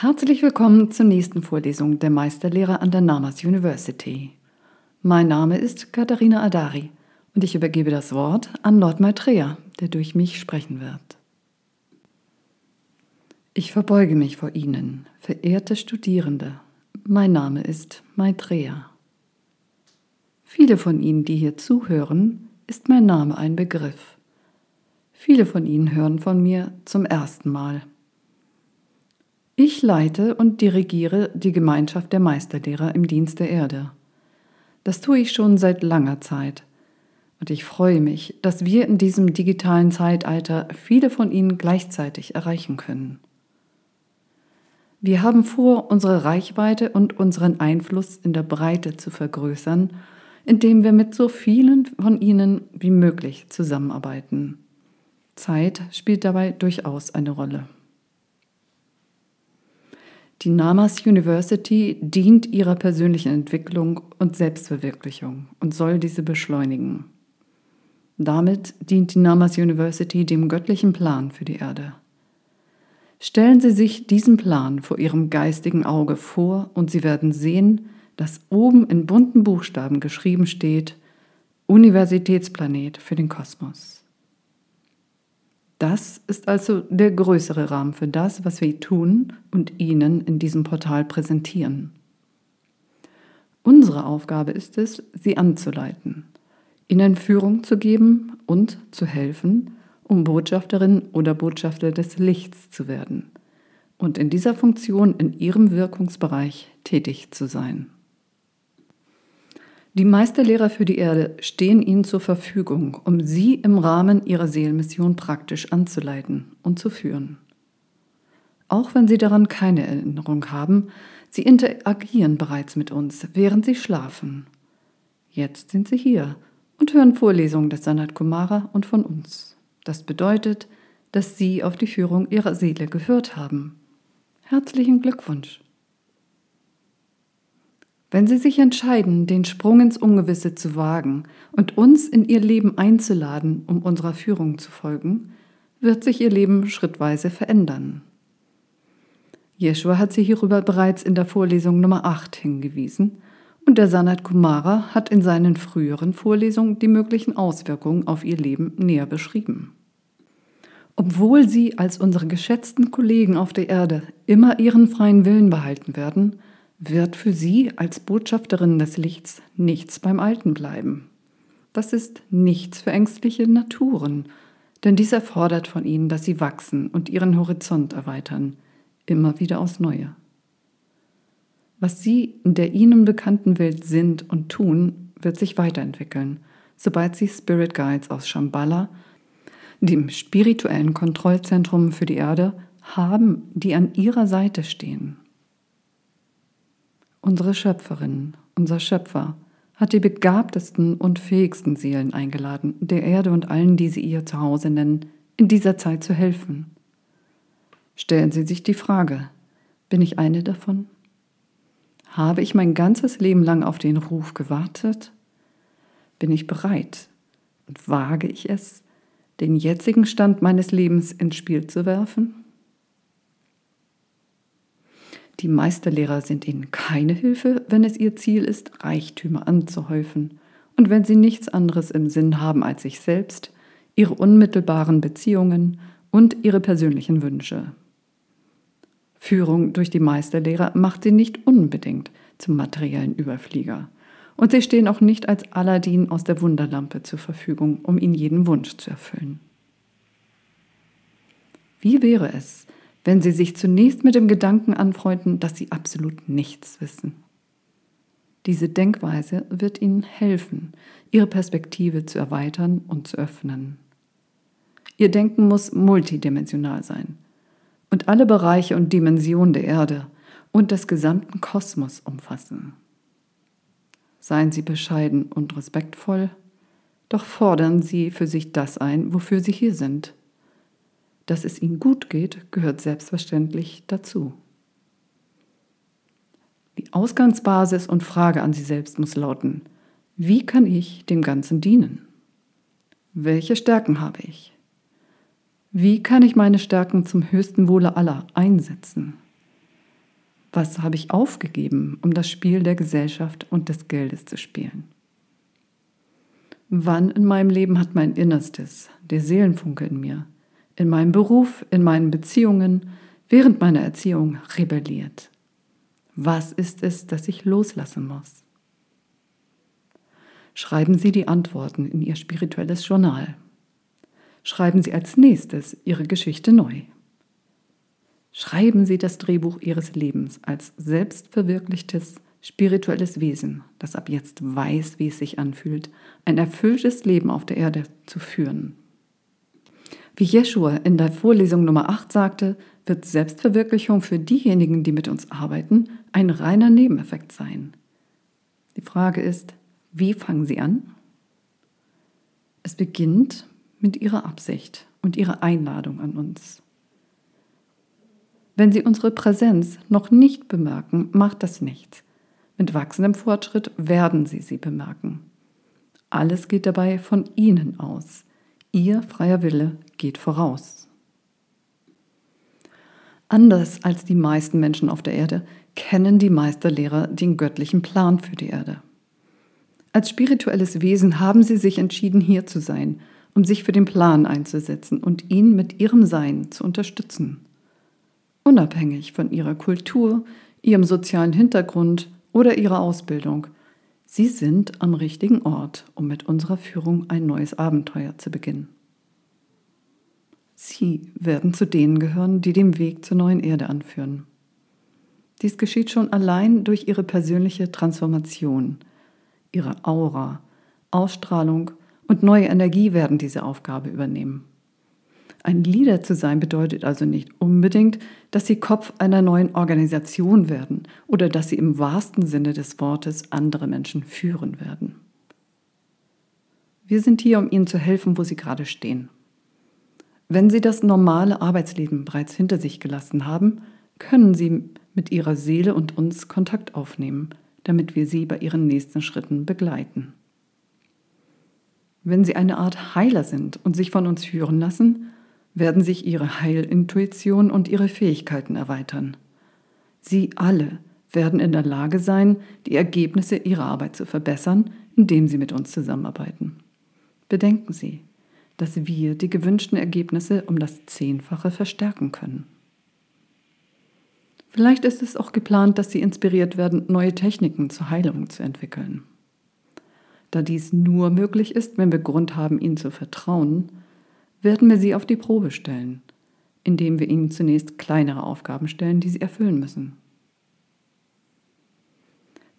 Herzlich willkommen zur nächsten Vorlesung der Meisterlehre an der Namas University. Mein Name ist Katharina Adari und ich übergebe das Wort an Lord Maitreya, der durch mich sprechen wird. Ich verbeuge mich vor Ihnen, verehrte Studierende. Mein Name ist Maitreya. Viele von Ihnen, die hier zuhören, ist mein Name ein Begriff. Viele von Ihnen hören von mir zum ersten Mal. Ich leite und dirigiere die Gemeinschaft der Meisterlehrer im Dienst der Erde. Das tue ich schon seit langer Zeit. Und ich freue mich, dass wir in diesem digitalen Zeitalter viele von Ihnen gleichzeitig erreichen können. Wir haben vor, unsere Reichweite und unseren Einfluss in der Breite zu vergrößern, indem wir mit so vielen von Ihnen wie möglich zusammenarbeiten. Zeit spielt dabei durchaus eine Rolle. Die Namas University dient ihrer persönlichen Entwicklung und Selbstverwirklichung und soll diese beschleunigen. Damit dient die Namas University dem göttlichen Plan für die Erde. Stellen Sie sich diesen Plan vor Ihrem geistigen Auge vor und Sie werden sehen, dass oben in bunten Buchstaben geschrieben steht Universitätsplanet für den Kosmos. Das ist also der größere Rahmen für das, was wir tun und Ihnen in diesem Portal präsentieren. Unsere Aufgabe ist es, Sie anzuleiten, Ihnen Führung zu geben und zu helfen, um Botschafterin oder Botschafter des Lichts zu werden und in dieser Funktion in Ihrem Wirkungsbereich tätig zu sein. Die Meisterlehrer für die Erde stehen Ihnen zur Verfügung, um Sie im Rahmen Ihrer Seelenmission praktisch anzuleiten und zu führen. Auch wenn Sie daran keine Erinnerung haben, Sie interagieren bereits mit uns, während Sie schlafen. Jetzt sind Sie hier und hören Vorlesungen des Sanat Kumara und von uns. Das bedeutet, dass Sie auf die Führung Ihrer Seele gehört haben. Herzlichen Glückwunsch! Wenn Sie sich entscheiden, den Sprung ins Ungewisse zu wagen und uns in Ihr Leben einzuladen, um unserer Führung zu folgen, wird sich Ihr Leben schrittweise verändern. Yeshua hat Sie hierüber bereits in der Vorlesung Nummer 8 hingewiesen und der Sanat Kumara hat in seinen früheren Vorlesungen die möglichen Auswirkungen auf Ihr Leben näher beschrieben. Obwohl Sie als unsere geschätzten Kollegen auf der Erde immer Ihren freien Willen behalten werden, wird für sie als Botschafterin des Lichts nichts beim Alten bleiben. Das ist nichts für ängstliche Naturen, denn dies erfordert von ihnen, dass sie wachsen und ihren Horizont erweitern, immer wieder aufs Neue. Was sie in der ihnen bekannten Welt sind und tun, wird sich weiterentwickeln, sobald sie Spirit Guides aus Shambhala, dem spirituellen Kontrollzentrum für die Erde, haben, die an ihrer Seite stehen. Unsere Schöpferin, unser Schöpfer, hat die begabtesten und fähigsten Seelen eingeladen, der Erde und allen, die sie ihr Zuhause nennen, in dieser Zeit zu helfen. Stellen Sie sich die Frage, bin ich eine davon? Habe ich mein ganzes Leben lang auf den Ruf gewartet? Bin ich bereit und wage ich es, den jetzigen Stand meines Lebens ins Spiel zu werfen? Die Meisterlehrer sind ihnen keine Hilfe, wenn es ihr Ziel ist, Reichtümer anzuhäufen und wenn sie nichts anderes im Sinn haben als sich selbst, ihre unmittelbaren Beziehungen und ihre persönlichen Wünsche. Führung durch die Meisterlehrer macht sie nicht unbedingt zum materiellen Überflieger. Und sie stehen auch nicht als Aladdin aus der Wunderlampe zur Verfügung, um ihnen jeden Wunsch zu erfüllen. Wie wäre es, wenn Sie sich zunächst mit dem Gedanken anfreunden, dass Sie absolut nichts wissen. Diese Denkweise wird Ihnen helfen, Ihre Perspektive zu erweitern und zu öffnen. Ihr Denken muss multidimensional sein und alle Bereiche und Dimensionen der Erde und des gesamten Kosmos umfassen. Seien Sie bescheiden und respektvoll, doch fordern Sie für sich das ein, wofür Sie hier sind dass es ihnen gut geht, gehört selbstverständlich dazu. Die Ausgangsbasis und Frage an Sie selbst muss lauten, wie kann ich dem Ganzen dienen? Welche Stärken habe ich? Wie kann ich meine Stärken zum höchsten Wohle aller einsetzen? Was habe ich aufgegeben, um das Spiel der Gesellschaft und des Geldes zu spielen? Wann in meinem Leben hat mein Innerstes, der Seelenfunke in mir, in meinem Beruf, in meinen Beziehungen, während meiner Erziehung rebelliert? Was ist es, das ich loslassen muss? Schreiben Sie die Antworten in Ihr spirituelles Journal. Schreiben Sie als nächstes Ihre Geschichte neu. Schreiben Sie das Drehbuch Ihres Lebens als selbstverwirklichtes spirituelles Wesen, das ab jetzt weiß, wie es sich anfühlt, ein erfülltes Leben auf der Erde zu führen. Wie Jeschua in der Vorlesung Nummer 8 sagte, wird Selbstverwirklichung für diejenigen, die mit uns arbeiten, ein reiner Nebeneffekt sein. Die Frage ist, wie fangen Sie an? Es beginnt mit Ihrer Absicht und Ihrer Einladung an uns. Wenn Sie unsere Präsenz noch nicht bemerken, macht das nichts. Mit wachsendem Fortschritt werden Sie sie bemerken. Alles geht dabei von Ihnen aus. Ihr freier Wille geht voraus. Anders als die meisten Menschen auf der Erde kennen die Meisterlehrer den göttlichen Plan für die Erde. Als spirituelles Wesen haben sie sich entschieden, hier zu sein, um sich für den Plan einzusetzen und ihn mit ihrem Sein zu unterstützen. Unabhängig von ihrer Kultur, ihrem sozialen Hintergrund oder ihrer Ausbildung, sie sind am richtigen Ort, um mit unserer Führung ein neues Abenteuer zu beginnen. Sie werden zu denen gehören, die den Weg zur neuen Erde anführen. Dies geschieht schon allein durch ihre persönliche Transformation, ihre Aura, Ausstrahlung und neue Energie werden diese Aufgabe übernehmen. Ein Leader zu sein bedeutet also nicht unbedingt, dass sie Kopf einer neuen Organisation werden oder dass sie im wahrsten Sinne des Wortes andere Menschen führen werden. Wir sind hier, um ihnen zu helfen, wo sie gerade stehen. Wenn sie das normale Arbeitsleben bereits hinter sich gelassen haben, können sie mit ihrer Seele und uns Kontakt aufnehmen, damit wir sie bei ihren nächsten Schritten begleiten. Wenn sie eine Art Heiler sind und sich von uns führen lassen, werden sich ihre Heilintuition und ihre Fähigkeiten erweitern. Sie alle werden in der Lage sein, die Ergebnisse ihrer Arbeit zu verbessern, indem sie mit uns zusammenarbeiten. Bedenken Sie, dass wir die gewünschten Ergebnisse um das Zehnfache verstärken können. Vielleicht ist es auch geplant, dass Sie inspiriert werden, neue Techniken zur Heilung zu entwickeln. Da dies nur möglich ist, wenn wir Grund haben, Ihnen zu vertrauen, werden wir Sie auf die Probe stellen, indem wir Ihnen zunächst kleinere Aufgaben stellen, die Sie erfüllen müssen.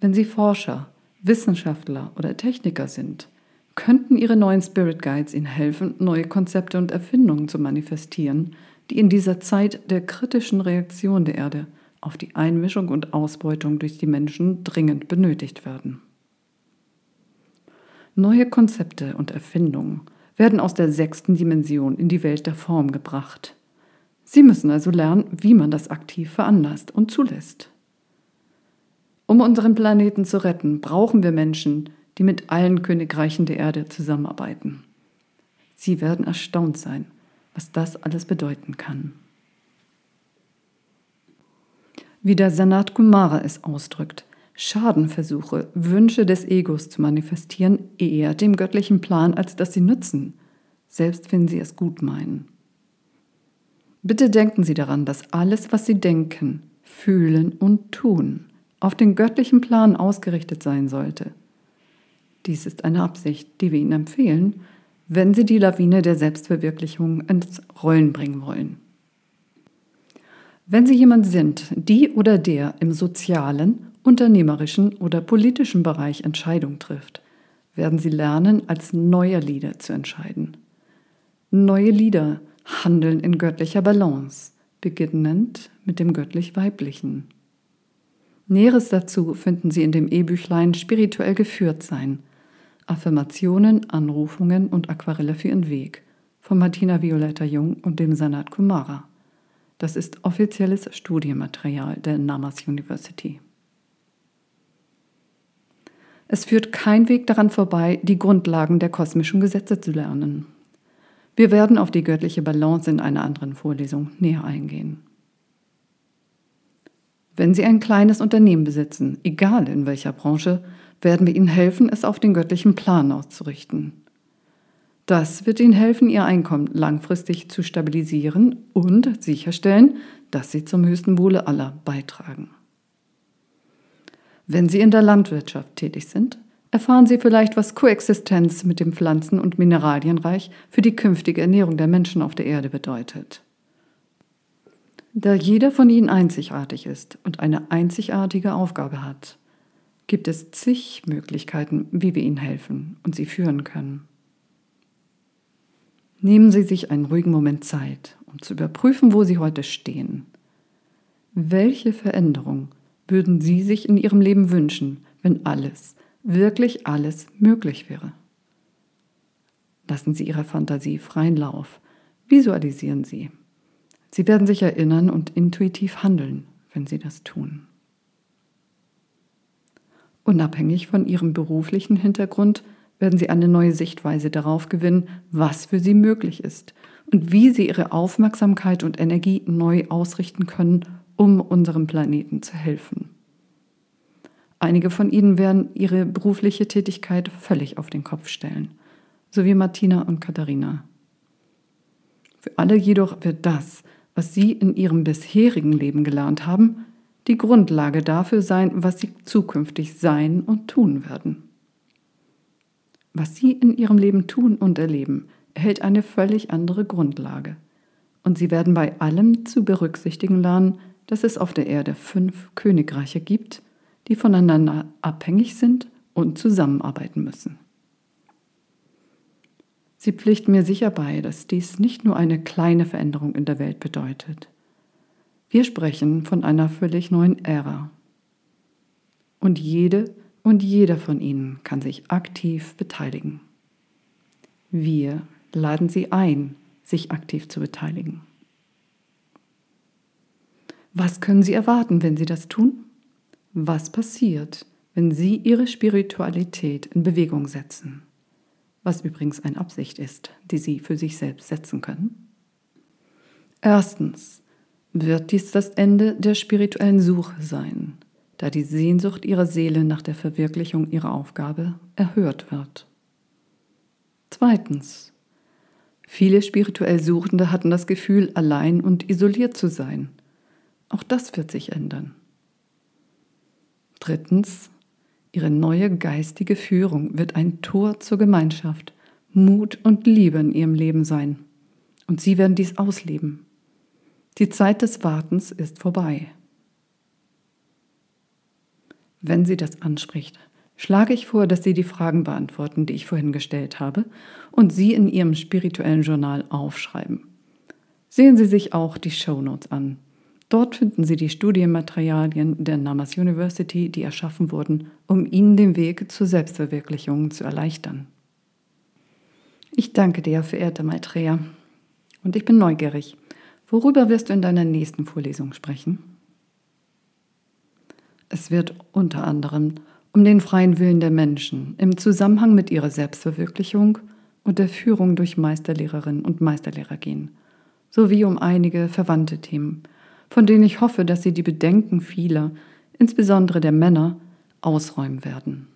Wenn Sie Forscher, Wissenschaftler oder Techniker sind, könnten Ihre neuen Spirit Guides Ihnen helfen, neue Konzepte und Erfindungen zu manifestieren, die in dieser Zeit der kritischen Reaktion der Erde auf die Einmischung und Ausbeutung durch die Menschen dringend benötigt werden. Neue Konzepte und Erfindungen werden aus der sechsten Dimension in die Welt der Form gebracht. Sie müssen also lernen, wie man das aktiv veranlasst und zulässt. Um unseren Planeten zu retten, brauchen wir Menschen, die mit allen Königreichen der Erde zusammenarbeiten. Sie werden erstaunt sein, was das alles bedeuten kann wie der Sanat Kumara es ausdrückt. Schadenversuche, Wünsche des Egos zu manifestieren, eher dem göttlichen Plan, als dass sie nützen, selbst wenn sie es gut meinen. Bitte denken Sie daran, dass alles, was Sie denken, fühlen und tun, auf den göttlichen Plan ausgerichtet sein sollte. Dies ist eine Absicht, die wir Ihnen empfehlen, wenn Sie die Lawine der Selbstverwirklichung ins Rollen bringen wollen. Wenn Sie jemand sind, die oder der im sozialen, unternehmerischen oder politischen Bereich Entscheidungen trifft, werden Sie lernen, als neuer Leader zu entscheiden. Neue Lieder handeln in göttlicher Balance, beginnend mit dem göttlich-weiblichen. Näheres dazu finden Sie in dem E-Büchlein Spirituell geführt sein. Affirmationen, Anrufungen und Aquarelle für Ihren Weg von Martina Violetta Jung und dem Sanat Kumara. Das ist offizielles Studienmaterial der Namas University. Es führt kein Weg daran vorbei, die Grundlagen der kosmischen Gesetze zu lernen. Wir werden auf die göttliche Balance in einer anderen Vorlesung näher eingehen. Wenn Sie ein kleines Unternehmen besitzen, egal in welcher Branche, werden wir Ihnen helfen, es auf den göttlichen Plan auszurichten. Das wird Ihnen helfen, Ihr Einkommen langfristig zu stabilisieren und sicherstellen, dass Sie zum höchsten Wohle aller beitragen. Wenn Sie in der Landwirtschaft tätig sind, erfahren Sie vielleicht, was Koexistenz mit dem Pflanzen- und Mineralienreich für die künftige Ernährung der Menschen auf der Erde bedeutet. Da jeder von Ihnen einzigartig ist und eine einzigartige Aufgabe hat, gibt es zig Möglichkeiten, wie wir Ihnen helfen und Sie führen können. Nehmen Sie sich einen ruhigen Moment Zeit, um zu überprüfen, wo Sie heute stehen. Welche Veränderung würden Sie sich in Ihrem Leben wünschen, wenn alles, wirklich alles möglich wäre? Lassen Sie Ihrer Fantasie freien Lauf. Visualisieren Sie. Sie werden sich erinnern und intuitiv handeln, wenn Sie das tun. Unabhängig von Ihrem beruflichen Hintergrund werden Sie eine neue Sichtweise darauf gewinnen, was für Sie möglich ist und wie Sie Ihre Aufmerksamkeit und Energie neu ausrichten können, um unserem Planeten zu helfen. Einige von Ihnen werden ihre berufliche Tätigkeit völlig auf den Kopf stellen, so wie Martina und Katharina. Für alle jedoch wird das, was Sie in Ihrem bisherigen Leben gelernt haben, die Grundlage dafür sein, was Sie zukünftig sein und tun werden. Was Sie in Ihrem Leben tun und erleben, erhält eine völlig andere Grundlage. Und Sie werden bei allem zu berücksichtigen lernen, dass es auf der Erde fünf Königreiche gibt, die voneinander abhängig sind und zusammenarbeiten müssen. Sie pflichten mir sicher bei, dass dies nicht nur eine kleine Veränderung in der Welt bedeutet. Wir sprechen von einer völlig neuen Ära. Und jede und jeder von Ihnen kann sich aktiv beteiligen. Wir laden Sie ein, sich aktiv zu beteiligen. Was können Sie erwarten, wenn Sie das tun? Was passiert, wenn Sie Ihre Spiritualität in Bewegung setzen? Was übrigens eine Absicht ist, die Sie für sich selbst setzen können. Erstens wird dies das Ende der spirituellen Suche sein, da die Sehnsucht Ihrer Seele nach der Verwirklichung Ihrer Aufgabe erhört wird. Zweitens. Viele spirituell Suchende hatten das Gefühl, allein und isoliert zu sein. Auch das wird sich ändern. Drittens. Ihre neue geistige Führung wird ein Tor zur Gemeinschaft, Mut und Liebe in ihrem Leben sein. Und Sie werden dies ausleben. Die Zeit des Wartens ist vorbei. Wenn Sie das anspricht, schlage ich vor, dass Sie die Fragen beantworten, die ich vorhin gestellt habe, und sie in Ihrem spirituellen Journal aufschreiben. Sehen Sie sich auch die Show Notes an. Dort finden Sie die Studienmaterialien der Namas University, die erschaffen wurden, um Ihnen den Weg zur Selbstverwirklichung zu erleichtern. Ich danke dir, verehrte Maitreya, und ich bin neugierig. Worüber wirst du in deiner nächsten Vorlesung sprechen? Es wird unter anderem um den freien Willen der Menschen im Zusammenhang mit ihrer Selbstverwirklichung und der Führung durch Meisterlehrerinnen und Meisterlehrer gehen, sowie um einige verwandte Themen, von denen ich hoffe, dass sie die Bedenken vieler, insbesondere der Männer, ausräumen werden.